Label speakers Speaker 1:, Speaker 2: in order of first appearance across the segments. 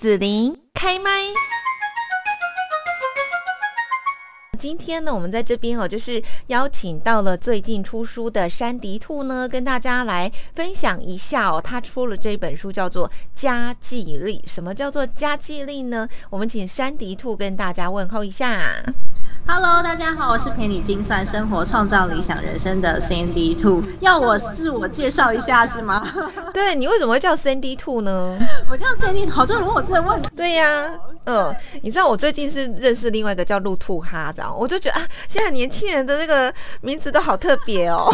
Speaker 1: 子琳开麦。今天呢，我们在这边哦，就是邀请到了最近出书的山迪兔呢，跟大家来分享一下哦。他出了这本书叫做《家计力》，什么叫做家计力呢？我们请山迪兔跟大家问候一下。
Speaker 2: Hello，大家好，我是陪你精算生活、创造理想人生的 Sandy Two。要我自我介绍一下是吗？
Speaker 1: 对你为什么会叫 Sandy Two 呢？
Speaker 2: 我叫 Sandy，好多人问我这个问题。
Speaker 1: 对呀，嗯，你知道我最近是认识另外一个叫路兔哈，这样我就觉得啊，现在年轻人的那个名字都好特别哦。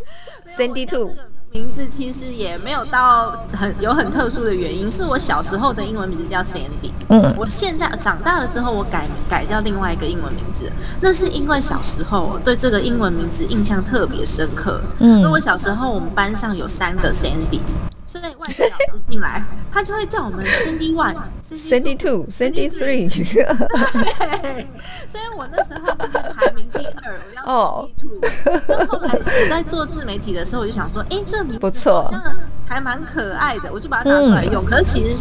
Speaker 1: Sandy Two。
Speaker 2: 名字其实也没有到很有很特殊的原因，是我小时候的英文名字叫 Sandy。嗯，我现在长大了之后，我改改掉另外一个英文名字，那是因为小时候对这个英文名字印象特别深刻。嗯，因为我小时候我们班上有三个 Sandy。所以外籍老师进来，他就会叫我们 Cindy One、
Speaker 1: Cindy Two、Cindy Three。
Speaker 2: 对，所以我那时候就是排名第二，我要 Cindy Two。后来我在做自媒体的时候，我就想说，哎，这名字好像还蛮可爱的，我就把它拿出来用。可是其实，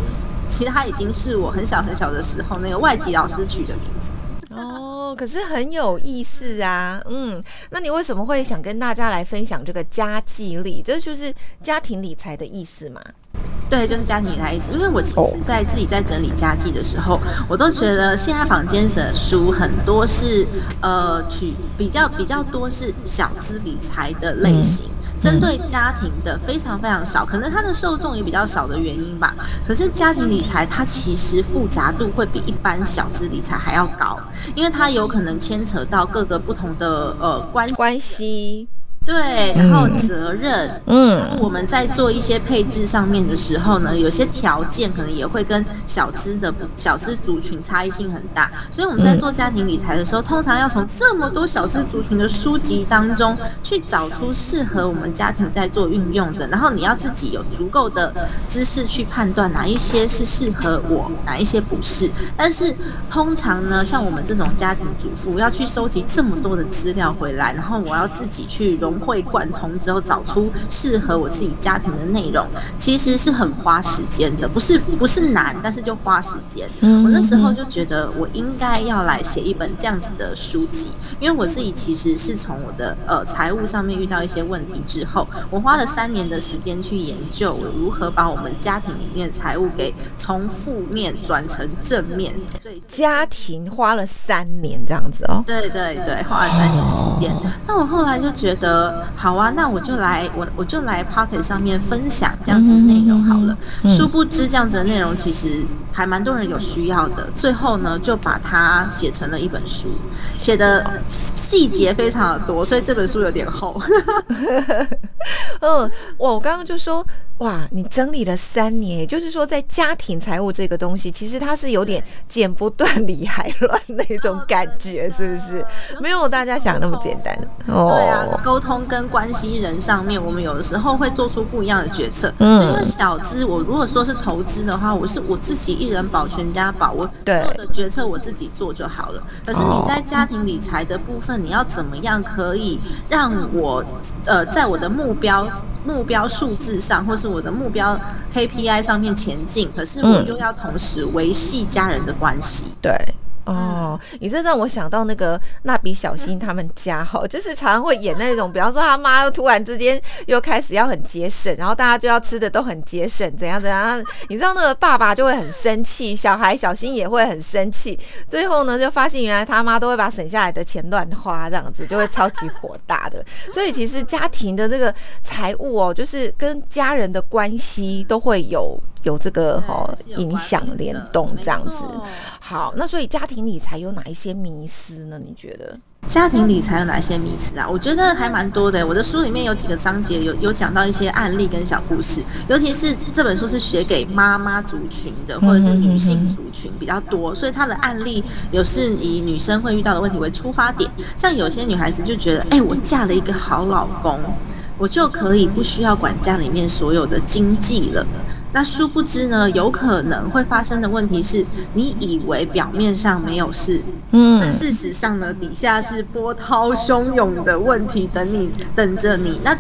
Speaker 2: 其实它已经是我很小很小的时候那个外籍老师取的名字。
Speaker 1: 哦，可是很有意思啊，嗯，那你为什么会想跟大家来分享这个家计力？这就是家庭理财的意思嘛？
Speaker 2: 对，就是家庭理财意思。因为我其实，在自己在整理家计的时候，我都觉得现在房间的书很多是呃，取比较比较多是小资理财的类型。针对家庭的非常非常少，可能它的受众也比较少的原因吧。可是家庭理财它其实复杂度会比一般小资理财还要高，因为它有可能牵扯到各个不同的呃关
Speaker 1: 关系。
Speaker 2: 对，然后责任，嗯，我们在做一些配置上面的时候呢，有些条件可能也会跟小资的小资族群差异性很大，所以我们在做家庭理财的时候，通常要从这么多小资族群的书籍当中去找出适合我们家庭在做运用的，然后你要自己有足够的知识去判断哪一些是适合我，哪一些不是。但是通常呢，像我们这种家庭主妇要去收集这么多的资料回来，然后我要自己去融。会贯通之后找出适合我自己家庭的内容，其实是很花时间的，不是不是难，但是就花时间。我那时候就觉得我应该要来写一本这样子的书籍，因为我自己其实是从我的呃财务上面遇到一些问题之后，我花了三年的时间去研究我如何把我们家庭里面财务给从负面转成正面。
Speaker 1: 所以家庭花了三年这样子哦。
Speaker 2: 对对对，花了三年的时间。那我后来就觉得。好啊，那我就来，我我就来 Pocket 上面分享这样子的内容好了。殊不知这样子的内容其实还蛮多人有需要的。最后呢，就把它写成了一本书，写的细节非常的多，所以这本书有点厚。
Speaker 1: 嗯，我刚刚就说。哇，你整理了三年，也就是说，在家庭财务这个东西，其实它是有点剪不断理还乱那种感觉，是不是？没有大家想那么简单。
Speaker 2: 哦，对啊，沟通跟关系人上面，我们有的时候会做出不一样的决策。嗯，因为小资，我如果说是投资的话，我是我自己一人保全家保，我做的决策我自己做就好了。可是你在家庭理财的部分，你要怎么样可以让我呃，在我的目标目标数字上，或是我的目标 KPI 上面前进，可是我又要同时维系家人的关系。
Speaker 1: 对。哦，你这让我想到那个蜡笔小新他们家哈，就是常常会演那种，比方说他妈突然之间又开始要很节省，然后大家就要吃的都很节省，怎样怎样，你知道那个爸爸就会很生气，小孩小新也会很生气，最后呢就发现原来他妈都会把省下来的钱乱花，这样子就会超级火大的。所以其实家庭的这个财务哦，就是跟家人的关系都会有。有这个哈影响联动这样子，好，那所以家庭理财有哪一些迷思呢？你觉得
Speaker 2: 家庭理财有哪些迷思啊？我觉得还蛮多的。我的书里面有几个章节有有讲到一些案例跟小故事，尤其是这本书是写给妈妈族群的，或者是女性族群比较多，所以它的案例有是以女生会遇到的问题为出发点。像有些女孩子就觉得，哎，我嫁了一个好老公，我就可以不需要管家里面所有的经济了。那殊不知呢，有可能会发生的问题是，你以为表面上没有事，嗯，但事实上呢，底下是波涛汹涌的问题等你等着你。那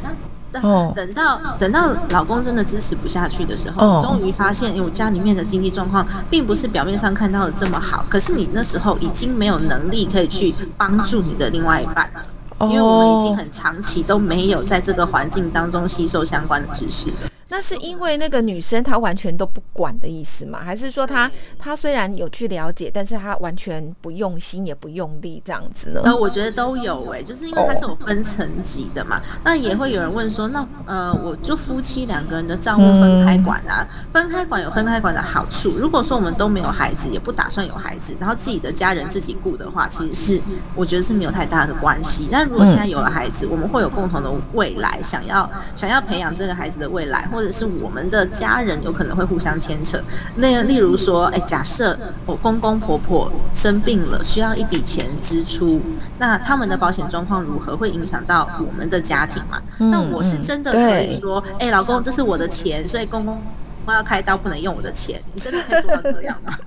Speaker 2: 哦，等到等到老公真的支持不下去的时候，终于发现，哎，我家里面的经济状况并不是表面上看到的这么好。可是你那时候已经没有能力可以去帮助你的另外一半了，因为我们已经很长期都没有在这个环境当中吸收相关的知识。
Speaker 1: 那是因为那个女生她完全都不管的意思吗？还是说她她虽然有去了解，但是她完全不用心也不用力这样子呢？
Speaker 2: 呃，我觉得都有哎，就是因为它是有分层级的嘛。那也会有人问说，那呃，我就夫妻两个人的账户分开管啊？分开管有分开管的好处。如果说我们都没有孩子，也不打算有孩子，然后自己的家人自己顾的话，其实是我觉得是没有太大的关系。但如果现在有了孩子，我们会有共同的未来，想要想要培养这个孩子的未来。或者是我们的家人有可能会互相牵扯，那例如说，哎，假设我公公婆婆生病了，需要一笔钱支出，那他们的保险状况如何，会影响到我们的家庭嘛？那我是真的可以说，哎，老公，这是我的钱，所以公公我要开刀不能用我的钱，你真的可以做到这样吗？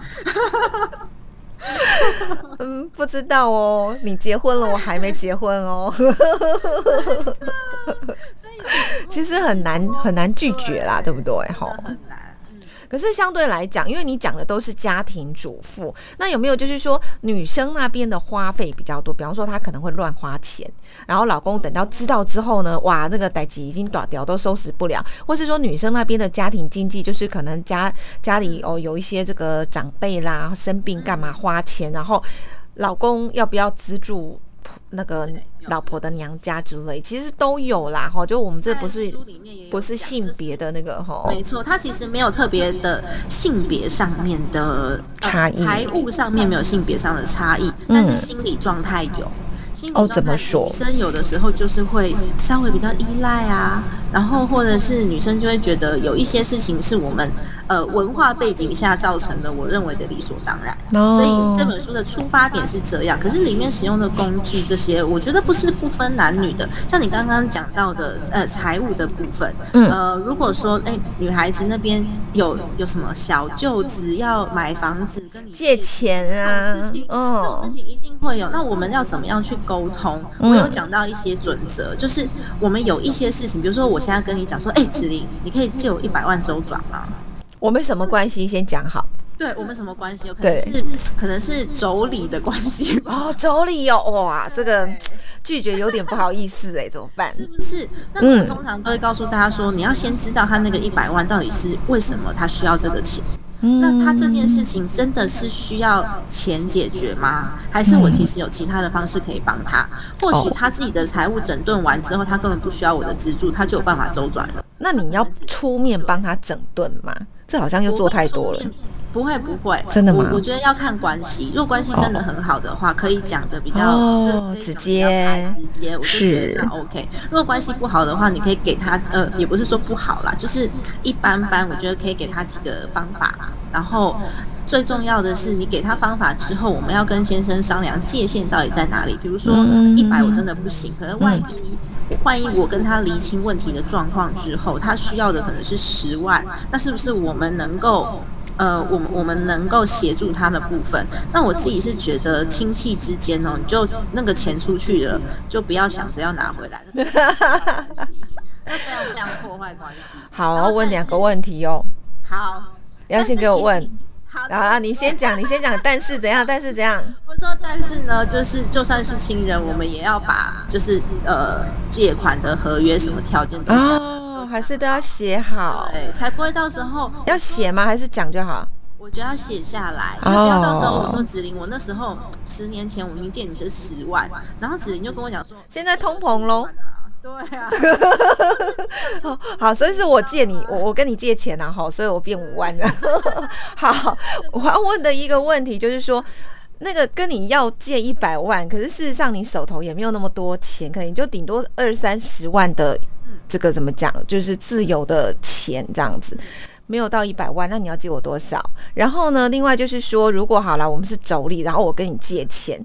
Speaker 1: 嗯，不知道哦，你结婚了，我还没结婚哦。其实很难很难拒绝啦，对不对？哈。可是相对来讲，因为你讲的都是家庭主妇，那有没有就是说女生那边的花费比较多？比方说她可能会乱花钱，然后老公等到知道之后呢，哇，那个代际已经短掉，都收拾不了，或是说女生那边的家庭经济就是可能家家里哦有一些这个长辈啦生病干嘛花钱，然后老公要不要资助？那个老婆的娘家之类，其实都有啦，哈，就我们这不是不是性别的那个哈，
Speaker 2: 没错，它其实没有特别的性别上面的
Speaker 1: 差异，
Speaker 2: 财务上面没有性别上的差异，但是心理状态有。
Speaker 1: 哦，怎么说？
Speaker 2: 女生有的时候就是会稍微比较依赖啊，然后或者是女生就会觉得有一些事情是我们呃文化背景下造成的，我认为的理所当然。所以这本书的出发点是这样，可是里面使用的工具这些，我觉得不是不分男女的。像你刚刚讲到的呃财务的部分，呃，如果说哎女孩子那边有有什么小舅子要买房子跟你
Speaker 1: 借钱啊，
Speaker 2: 嗯，这种事情一定会有。那我们要怎么样去？沟通，我有讲到一些准则，就是我们有一些事情，比如说我现在跟你讲说，哎，子玲，你可以借我一百万周转吗？
Speaker 1: 我们什么关系？先讲好。
Speaker 2: 对我们什么关系？有可能是可能是妯娌的关系
Speaker 1: 哦，妯娌哦，哇，这个拒绝有点不好意思哎，怎么办？
Speaker 2: 是不是？那我通常都会告诉大家说，你要先知道他那个一百万到底是为什么他需要这个钱。那他这件事情真的是需要钱解决吗？还是我其实有其他的方式可以帮他？或许他自己的财务整顿完之后，他根本不需要我的资助，他就有办法周转了。
Speaker 1: 那你要出面帮他整顿吗？这好像又做太多了。
Speaker 2: 不会不会，
Speaker 1: 真的吗？
Speaker 2: 我觉得要看关系，如果关系真的很好的话，可以讲的比较
Speaker 1: 直接，
Speaker 2: 直接，我就觉得 OK。如果关系不好的话，你可以给他，呃，也不是说不好啦，就是一般般。我觉得可以给他几个方法。然后最重要的是，你给他方法之后，我们要跟先生商量界限到底在哪里。比如说一百我真的不行，可是万一万一我跟他厘清问题的状况之后，他需要的可能是十万，那是不是我们能够呃，我们我们能够协助他的部分？那我自己是觉得亲戚之间哦，你就那个钱出去了，就不要想着要拿回来了，那非常非常破坏关系。
Speaker 1: 好，我问两个问题哦。
Speaker 2: 好。
Speaker 1: 要先给我问，好，然后你先讲，你先讲，但是怎样？但是怎样？
Speaker 2: 我说，但是呢，就是就算是亲人，我们也要把就是呃借款的合约什么条件都哦，
Speaker 1: 还是都要写好，
Speaker 2: 对，才不会到时候
Speaker 1: 要写吗？还是讲就好？
Speaker 2: 我觉得要写下来，不要到时候我说子玲，我那时候十年前我明借你这十万，然后子玲就跟我讲说，
Speaker 1: 现在通膨喽。
Speaker 2: 对啊，
Speaker 1: 好，所以是我借你，我我跟你借钱啊，哈，所以我变五万了。好，我要问的一个问题就是说，那个跟你要借一百万，可是事实上你手头也没有那么多钱，可能就顶多二三十万的这个怎么讲，就是自由的钱这样子。没有到一百万，那你要借我多少？然后呢？另外就是说，如果好了，我们是妯娌，然后我跟你借钱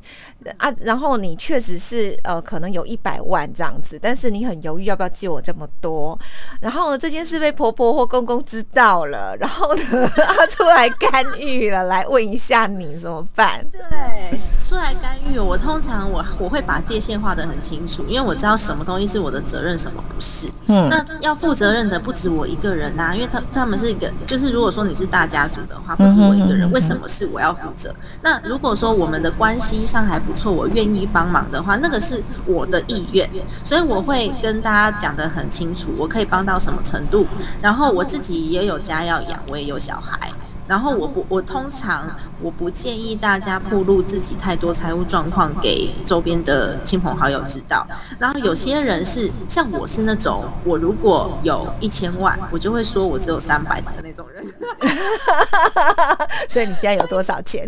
Speaker 1: 啊，然后你确实是呃，可能有一百万这样子，但是你很犹豫要不要借我这么多。然后呢，这件事被婆婆或公公知道了，然后呢，他出来干预了，来问一下你怎么办？
Speaker 2: 对。出来干预，我通常我我会把界限画得很清楚，因为我知道什么东西是我的责任，什么不是。嗯，那要负责任的不止我一个人呐，因为他他们是一个，就是如果说你是大家族的话，不止我一个人，为什么是我要负责？那如果说我们的关系上还不错，我愿意帮忙的话，那个是我的意愿，所以我会跟大家讲得很清楚，我可以帮到什么程度，然后我自己也有家要养，我也有小孩。然后我不，我通常我不建议大家暴露自己太多财务状况给周边的亲朋好友知道。然后有些人是像我是那种，我如果有一千万，我就会说我只有三百的那种人。
Speaker 1: 所以你现在有多少钱？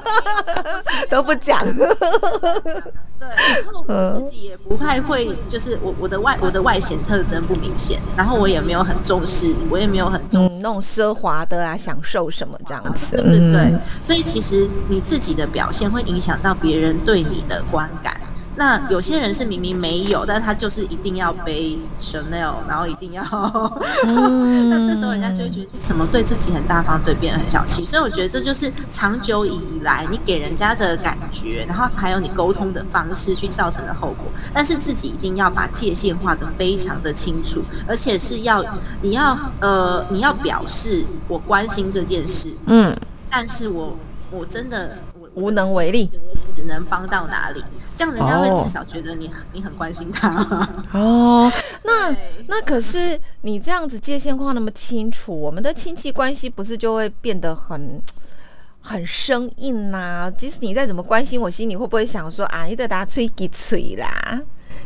Speaker 1: 都不讲。
Speaker 2: 对，然后我自己也不太会，就是我我的外我的外显特征不明显，然后我也没有很重视，我也没有很重
Speaker 1: 那种奢华的啊，享受什么这样子，
Speaker 2: 对对对。所以其实你自己的表现会影响到别人对你的观感。那有些人是明明没有，但他就是一定要背 Chanel，然后一定要，那这时候人家就会觉得怎么对自己很大方，对别人很小气。所以我觉得这就是长久以来你给人家的感觉，然后还有你沟通的方式去造成的后果。但是自己一定要把界限画得非常的清楚，而且是要你要呃你要表示我关心这件事，嗯，但是我我真的我
Speaker 1: 无能为力，
Speaker 2: 只能帮到哪里。这样人家会至少觉得你你很关心他
Speaker 1: 哦。那那可是你这样子界限画那么清楚，我们的亲戚关系不是就会变得很很生硬呐？即使你再怎么关心我，心里会不会想说啊，你得打吹给吹啦？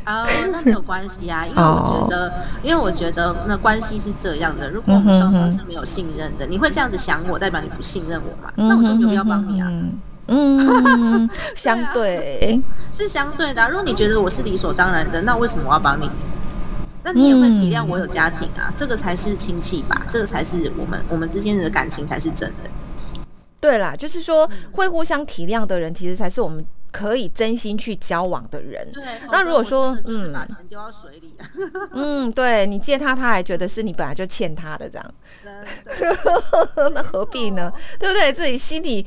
Speaker 2: 哦，那没有关系啊，因为我觉得，因为我觉得那关系是这样的。如果我们双方是没有信任的，你会这样子想我，代表你不信任我嘛？那我就没有必要帮你啊。
Speaker 1: 嗯，相对
Speaker 2: 是相对的。如果你觉得我是理所当然的，那为什么我要帮你？那你也会体谅我有家庭啊，这个才是亲戚吧？这个才是我们我们之间的感情才是真的。
Speaker 1: 对啦，就是说会互相体谅的人，其实才是我们。可以真心去交往的人，那如果说
Speaker 2: 嗯，把钱丢到水里，
Speaker 1: 嗯，对你借他，他还觉得是你本来就欠他的这样，那何必呢？对不对？自己心里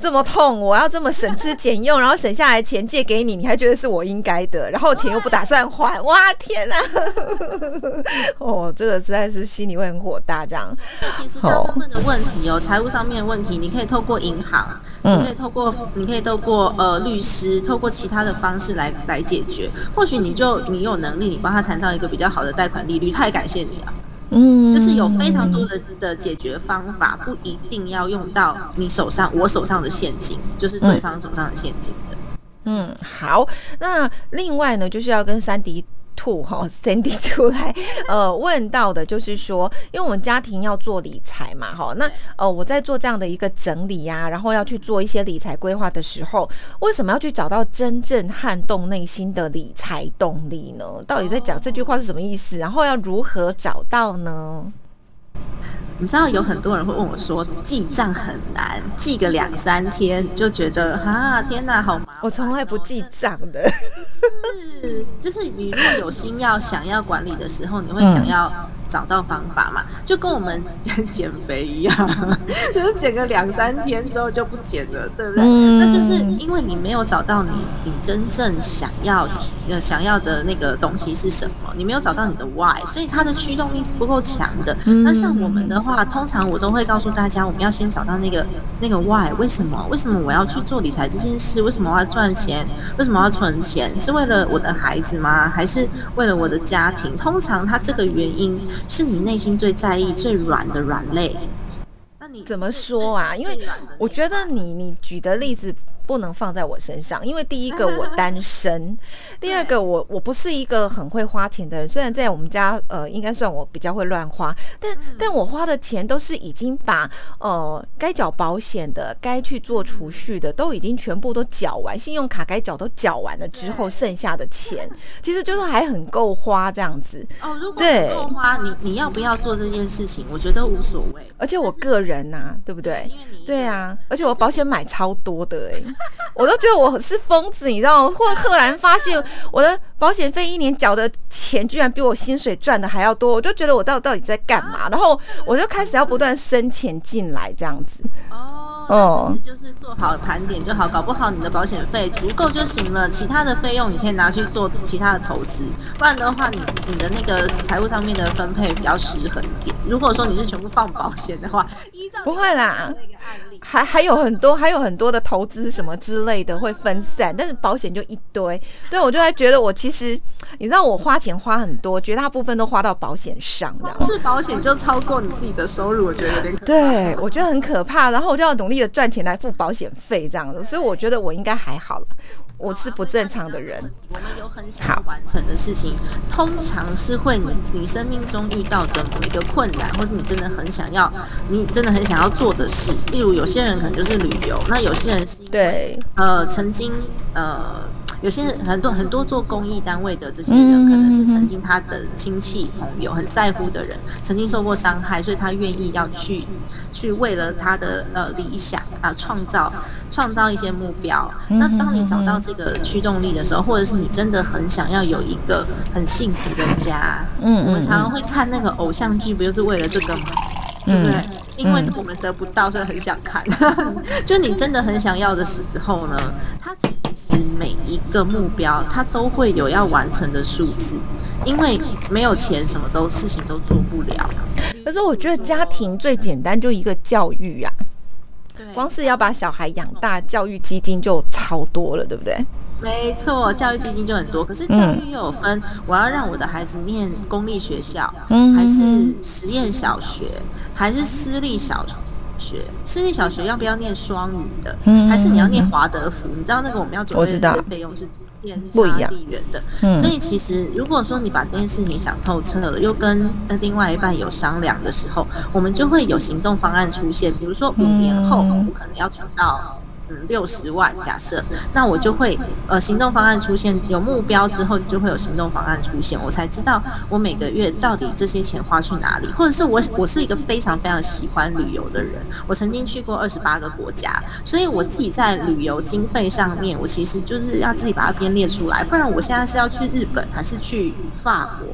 Speaker 1: 这么痛，我要这么省吃俭用，然后省下来钱借给你，你还觉得是我应该的，然后钱又不打算还，哇天哪！哦，这个实在是心里会很火大这样。
Speaker 2: 其实大部分的问题哦，财务上面的问题，你可以透过银行，你可以透过，你可以透过呃律。师透过其他的方式来来解决，或许你就你有能力，你帮他谈到一个比较好的贷款利率，他也感谢你啊。嗯，就是有非常多的的解决方法，不一定要用到你手上，我手上的现金，就是对方手上的现金的。
Speaker 1: 嗯，好，那另外呢，就是要跟三迪。兔哈，Sandy 出来，呃，问到的就是说，因为我们家庭要做理财嘛，哈，那呃，我在做这样的一个整理呀，然后要去做一些理财规划的时候，为什么要去找到真正撼动内心的理财动力呢？到底在讲这句话是什么意思？然后要如何找到呢？
Speaker 2: 你知道有很多人会问我说，记账很难，记个两三天就觉得啊，天哪，好麻烦。
Speaker 1: 我从来不记账的，
Speaker 2: 是就是你如果有心要想要管理的时候，你会想要。找到方法嘛，就跟我们减肥一样，就是减个两三天之后就不减了，对不对？那就是因为你没有找到你你真正想要呃想要的那个东西是什么，你没有找到你的 why，所以它的驱动力是不够强的。那像我们的话，通常我都会告诉大家，我们要先找到那个那个 why，为什么？为什么我要去做理财这件事？为什么我要赚钱？为什么要存钱？是为了我的孩子吗？还是为了我的家庭？通常它这个原因。是你内心最在意、最软的软肋。
Speaker 1: 那你怎么说啊？因为我觉得你你举的例子。不能放在我身上，因为第一个我单身，第二个我我不是一个很会花钱的人。虽然在我们家，呃，应该算我比较会乱花，但但我花的钱都是已经把呃该缴保险的、该去做储蓄的都已经全部都缴完，信用卡该缴都缴完了之后，剩下的钱 其实就是还很够花这样子。
Speaker 2: 哦，如果够花，你你要不要做这件事情？我觉得无所谓。
Speaker 1: 而且我个人呐，对不对？对啊，而且我保险买超多的哎。我都觉得我是疯子，你知道吗？或赫然发现我的保险费一年缴的钱居然比我薪水赚的还要多，我就觉得我到到底在干嘛？然后我就开始要不断生钱进来这样子。
Speaker 2: 哦，其实就是做好盘点就好，搞不好你的保险费足够就行了，其他的费用你可以拿去做其他的投资，不然的话，你你的那个财务上面的分配比较失衡一点。如果说你是全部放保险的话，依照
Speaker 1: 不会啦，还还有很多还有很多的投资什么之类的会分散，但是保险就一堆。对我就在觉得我其实你知道我花钱花很多，绝大部分都花到保险上，
Speaker 2: 是保险就超过你自己的收入，我觉得有点
Speaker 1: 对我觉得很可怕，然后我就要努力。的赚钱来付保险费这样子，所以我觉得我应该还好了。我是不正常的人。
Speaker 2: 我们有很想完成的事情，通常是会你你生命中遇到的某一个困难，或是你真的很想要，你真的很想要做的事。例如有些人可能就是旅游，那有些人是
Speaker 1: 对
Speaker 2: 呃曾经呃。有些人很多很多做公益单位的这些人，可能是曾经他的亲戚朋友很在乎的人，曾经受过伤害，所以他愿意要去去为了他的呃理想啊创造创造一些目标。那当你找到这个驱动力的时候，或者是你真的很想要有一个很幸福的家，嗯我们常常会看那个偶像剧，不就是为了这个吗？对不对？因为我们得不到，所以很想看。就你真的很想要的时候呢，他。每一个目标，它都会有要完成的数字，因为没有钱，什么都事情都做不了。
Speaker 1: 可是我觉得家庭最简单，就一个教育呀。对，光是要把小孩养大，教育基金就超多了，对不对？
Speaker 2: 没错，教育基金就很多。可是教育又有分，我要让我的孩子念公立学校，嗯还是实验小学，还是私立小学？私立小学要不要念双语的？还是你要念华德福？你知道那个我们要准备的费用是不一样地缘的。所以其实如果说你把这件事情想透彻了，又跟另外一半有商量的时候，我们就会有行动方案出现。比如说五年后，我可能要存到。嗯，六十万假设，那我就会呃行动方案出现，有目标之后就会有行动方案出现，我才知道我每个月到底这些钱花去哪里，或者是我我是一个非常非常喜欢旅游的人，我曾经去过二十八个国家，所以我自己在旅游经费上面，我其实就是要自己把它编列出来，不然我现在是要去日本还是去法国？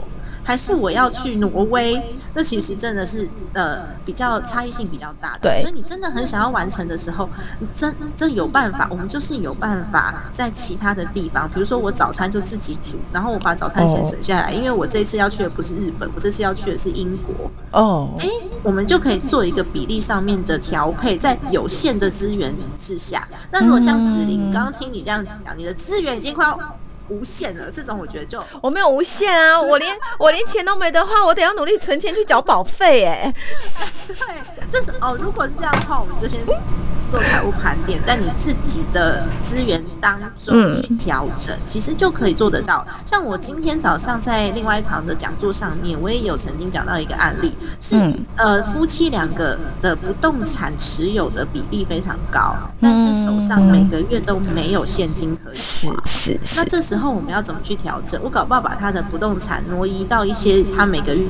Speaker 2: 还是我要去挪威？那其实真的是呃比较差异性比较大的。
Speaker 1: 对，
Speaker 2: 所以你真的很想要完成的时候，你真真有办法。我们就是有办法在其他的地方，比如说我早餐就自己煮，然后我把早餐钱省下来，因为我这次要去的不是日本，我这次要去的是英国。哦，哎，我们就可以做一个比例上面的调配，在有限的资源之下。那如果像子玲，刚刚听你这样讲，你的资源已经快要。无限了，这种我觉得就
Speaker 1: 我没有无限啊，我连我连钱都没的话，我得要努力存钱去缴保费哎。
Speaker 2: 对，这是哦，如果是这样的话，我们就先。做财务盘点，在你自己的资源当中去调整，其实就可以做得到。像我今天早上在另外一堂的讲座上面，我也有曾经讲到一个案例，是呃夫妻两个的不动产持有的比例非常高，但是手上每个月都没有现金可以花。
Speaker 1: 是是。
Speaker 2: 那这时候我们要怎么去调整？我搞不好把他的不动产挪移到一些他每个月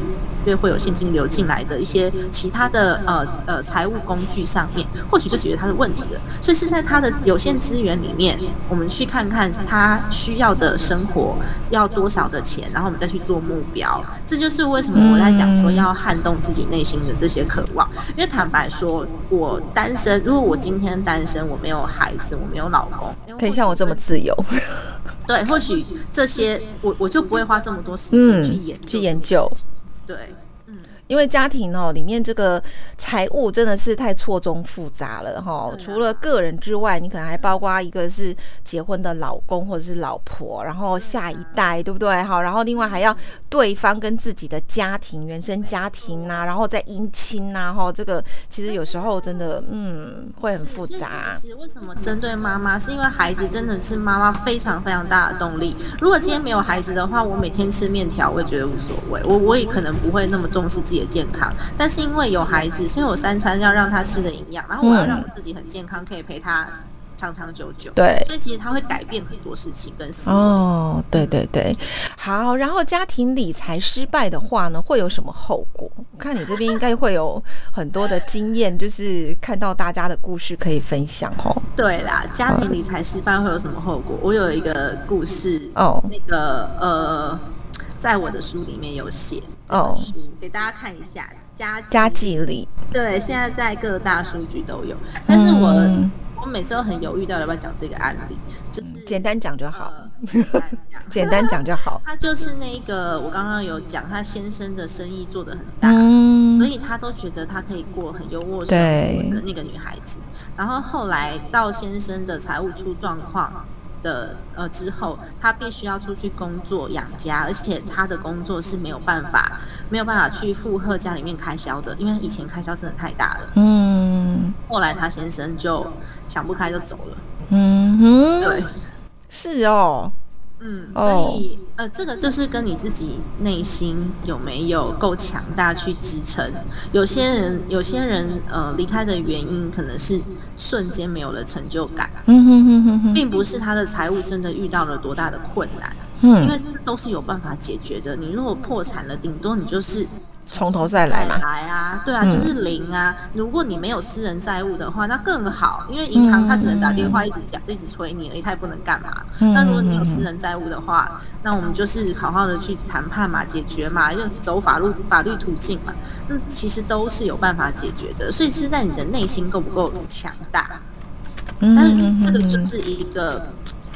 Speaker 2: 月会有现金流进来的一些其他的呃呃财务工具上面，或许就解决他的。问题了，所以是在他的有限资源里面，我们去看看他需要的生活要多少的钱，然后我们再去做目标。这就是为什么我在讲说要撼动自己内心的这些渴望。因为坦白说，我单身，如果我今天单身，我没有孩子，我没有老公，
Speaker 1: 可以像我这么自由，
Speaker 2: 对，或许这些我我就不会花这么多时间去研
Speaker 1: 去研究，
Speaker 2: 对。
Speaker 1: 因为家庭哦，里面这个财务真的是太错综复杂了哈。除了个人之外，你可能还包括一个是结婚的老公或者是老婆，然后下一代，对不对？哈，然后另外还要对方跟自己的家庭、原生家庭呐，然后再姻亲呐，哈，这个其实有时候真的嗯会很复杂。
Speaker 2: 其实为什么针对妈妈，是因为孩子真的是妈妈非常非常大的动力。如果今天没有孩子的话，我每天吃面条，我也觉得无所谓，我我也可能不会那么重视自己。健康，但是因为有孩子，所以我三餐要让他吃的营养，然后我要让我自己很健康，可以陪他。长长久久。
Speaker 1: 对，
Speaker 2: 所以其实他会改变很多事情跟思维。
Speaker 1: 哦，对对对，好。然后家庭理财失败的话呢，会有什么后果？我看你这边应该会有很多的经验，就是看到大家的故事可以分享哦。
Speaker 2: 对啦，家庭理财失败会有什么后果？我有一个故事哦，那个呃，在我的书里面有写哦，给大家看一下家
Speaker 1: 家计里。
Speaker 2: 对，现在在各大数据都有，但是我。我每次都很犹豫，到底要不要讲这个案例，就是
Speaker 1: 简单讲就好，简单讲就好。
Speaker 2: 他就是那个我刚刚有讲，他先生的生意做得很大，所以他都觉得他可以过很优渥生活的那个女孩子。然后后来到先生的财务出状况的呃之后，他必须要出去工作养家，而且他的工作是没有办法没有办法去负荷家里面开销的，因为以前开销真的太大了。嗯，后来他先生就。想不开就走了。嗯哼，对，
Speaker 1: 是哦，
Speaker 2: 嗯，所以呃，这个就是跟你自己内心有没有够强大去支撑。有些人，有些人呃离开的原因可能是瞬间没有了成就感。嗯哼哼哼哼，并不是他的财务真的遇到了多大的困难。嗯，因为都是有办法解决的。你如果破产了，顶多你就是。
Speaker 1: 从头再来嘛？
Speaker 2: 来啊，对啊，就是零啊。如果你没有私人债务的话，那更好，因为银行它只能打电话一直讲，一直催你，而已，它也不能干嘛。那如果你有私人债务的话，那我们就是好好的去谈判嘛，解决嘛，就走法律法律途径嘛。那其实都是有办法解决的，所以是在你的内心够不够强大。但是这个就是一个。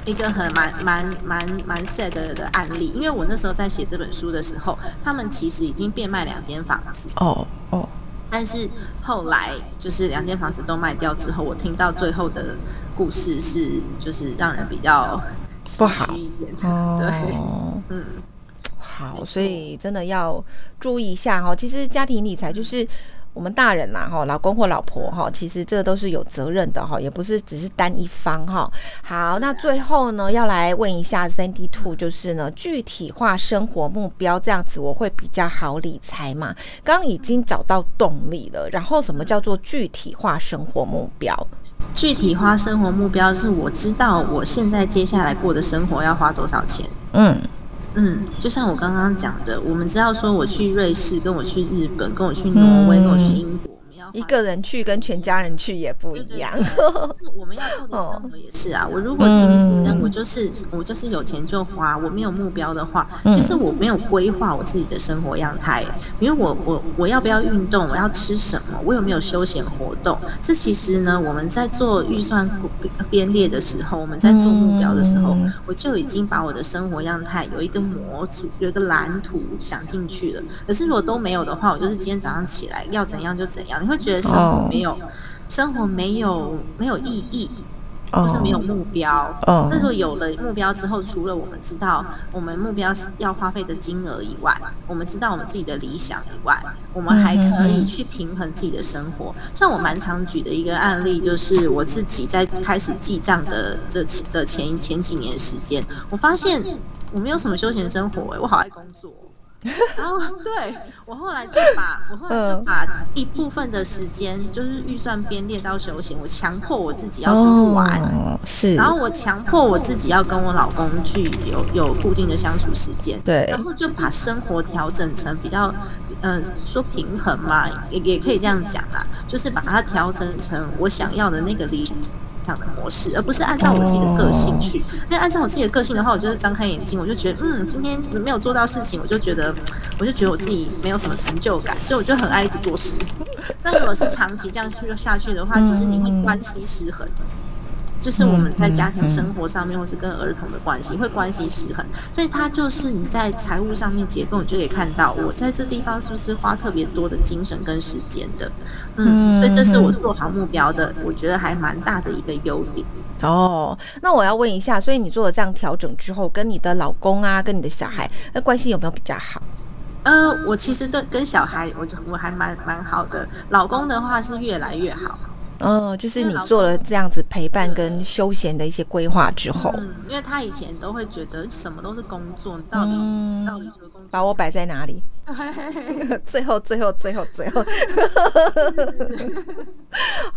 Speaker 2: 一个很蛮蛮蛮蛮 sad 的案例，因为我那时候在写这本书的时候，他们其实已经变卖两间房子。哦哦，但是后来就是两间房子都卖掉之后，我听到最后的故事是，就是让人比较
Speaker 1: 不好
Speaker 2: 一点，对，
Speaker 1: 嗯，好，所以真的要注意一下哈，其实家庭理财就是。我们大人呐，哈，老公或老婆哈，其实这都是有责任的哈，也不是只是单一方哈。好，那最后呢，要来问一下 Sandy Two，就是呢，具体化生活目标这样子，我会比较好理财嘛？刚刚已经找到动力了，然后什么叫做具体化生活目标？
Speaker 2: 具体化生活目标是我知道我现在接下来过的生活要花多少钱。嗯。嗯，就像我刚刚讲的，我们知道说我去瑞士，跟我去日本，跟我去挪威，跟我去英国。
Speaker 1: 一个人去跟全家人去也不一样。
Speaker 2: 我们要过的生活也是啊。我如果今天我就是我就是有钱就花，我没有目标的话，其实我没有规划我自己的生活样态。因为我我我要不要运动？我要吃什么？我有没有休闲活动？这其实呢，我们在做预算编列的时候，我们在做目标的时候，我就已经把我的生活样态有一个模组，有一个蓝图想进去了。可是如果都没有的话，我就是今天早上起来要怎样就怎样。你会。觉得生活没有，生活没有没有意义，或是没有目标。那如果有了目标之后，除了我们知道我们目标要花费的金额以外，我们知道我们自己的理想以外，我们还可以去平衡自己的生活。像我蛮常举的一个案例，就是我自己在开始记账的这的前前几年时间，我发现我没有什么休闲生活，我好爱工作。然后，对我后来就把我后来就把一部分的时间，就是预算编列到休闲，我强迫我自己要出去玩，
Speaker 1: 是，
Speaker 2: 然后我强迫我自己要跟我老公去有有固定的相处时间，
Speaker 1: 对，
Speaker 2: 然后就把生活调整成比较，嗯，说平衡嘛，也也可以这样讲啦，就是把它调整成我想要的那个理。样的模式，而不是按照我自己的个性去。因为按照我自己的个性的话，我就是张开眼睛，我就觉得，嗯，今天没有做到事情，我就觉得，我就觉得我自己没有什么成就感，所以我就很爱一直做事。那如果是长期这样去下去的话，其实你会关系失衡。就是我们在家庭生活上面，或是跟儿童的关系，会关系失衡，所以它就是你在财务上面结构，你就可以看到我在这地方是不是花特别多的精神跟时间的，嗯，所以这是我做好目标的，我觉得还蛮大的一个优点。
Speaker 1: 哦，那我要问一下，所以你做了这样调整之后，跟你的老公啊，跟你的小孩，那关系有没有比较好？
Speaker 2: 呃，我其实对跟小孩，我我还蛮蛮好的，老公的话是越来越好。
Speaker 1: 哦，就是你做了这样子陪伴跟休闲的一些规划之后，
Speaker 2: 嗯，因为他以前都会觉得什么都是工作，到底到底什么工作，
Speaker 1: 把我摆在哪里？最后，最后，最后，最后，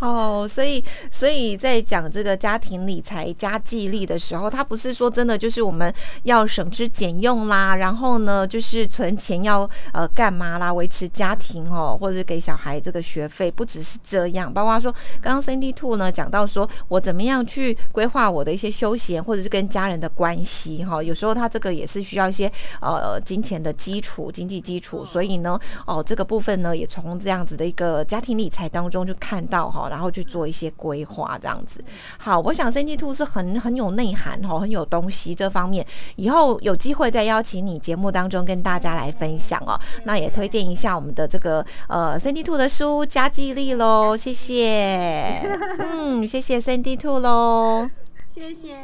Speaker 1: 哦，所以，所以在讲这个家庭理财、家计力的时候，他不是说真的就是我们要省吃俭用啦，然后呢，就是存钱要呃干嘛啦，维持家庭哦，或者是给小孩这个学费，不只是这样，包括说刚刚 Cindy Two 呢讲到说我怎么样去规划我的一些休闲，或者是跟家人的关系哈，有时候他这个也是需要一些呃金钱的基础、经济基。所以呢，哦，这个部分呢，也从这样子的一个家庭理财当中就看到哈，然后去做一些规划，这样子。好，我想 C T Two 是很很有内涵哈，很有东西这方面，以后有机会再邀请你节目当中跟大家来分享哦。那也推荐一下我们的这个呃 C T Two 的书《家计力》喽，谢谢。嗯，谢谢 C T Two 喽，
Speaker 2: 谢谢。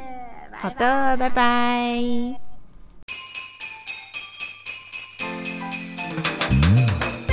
Speaker 1: 好的，拜拜。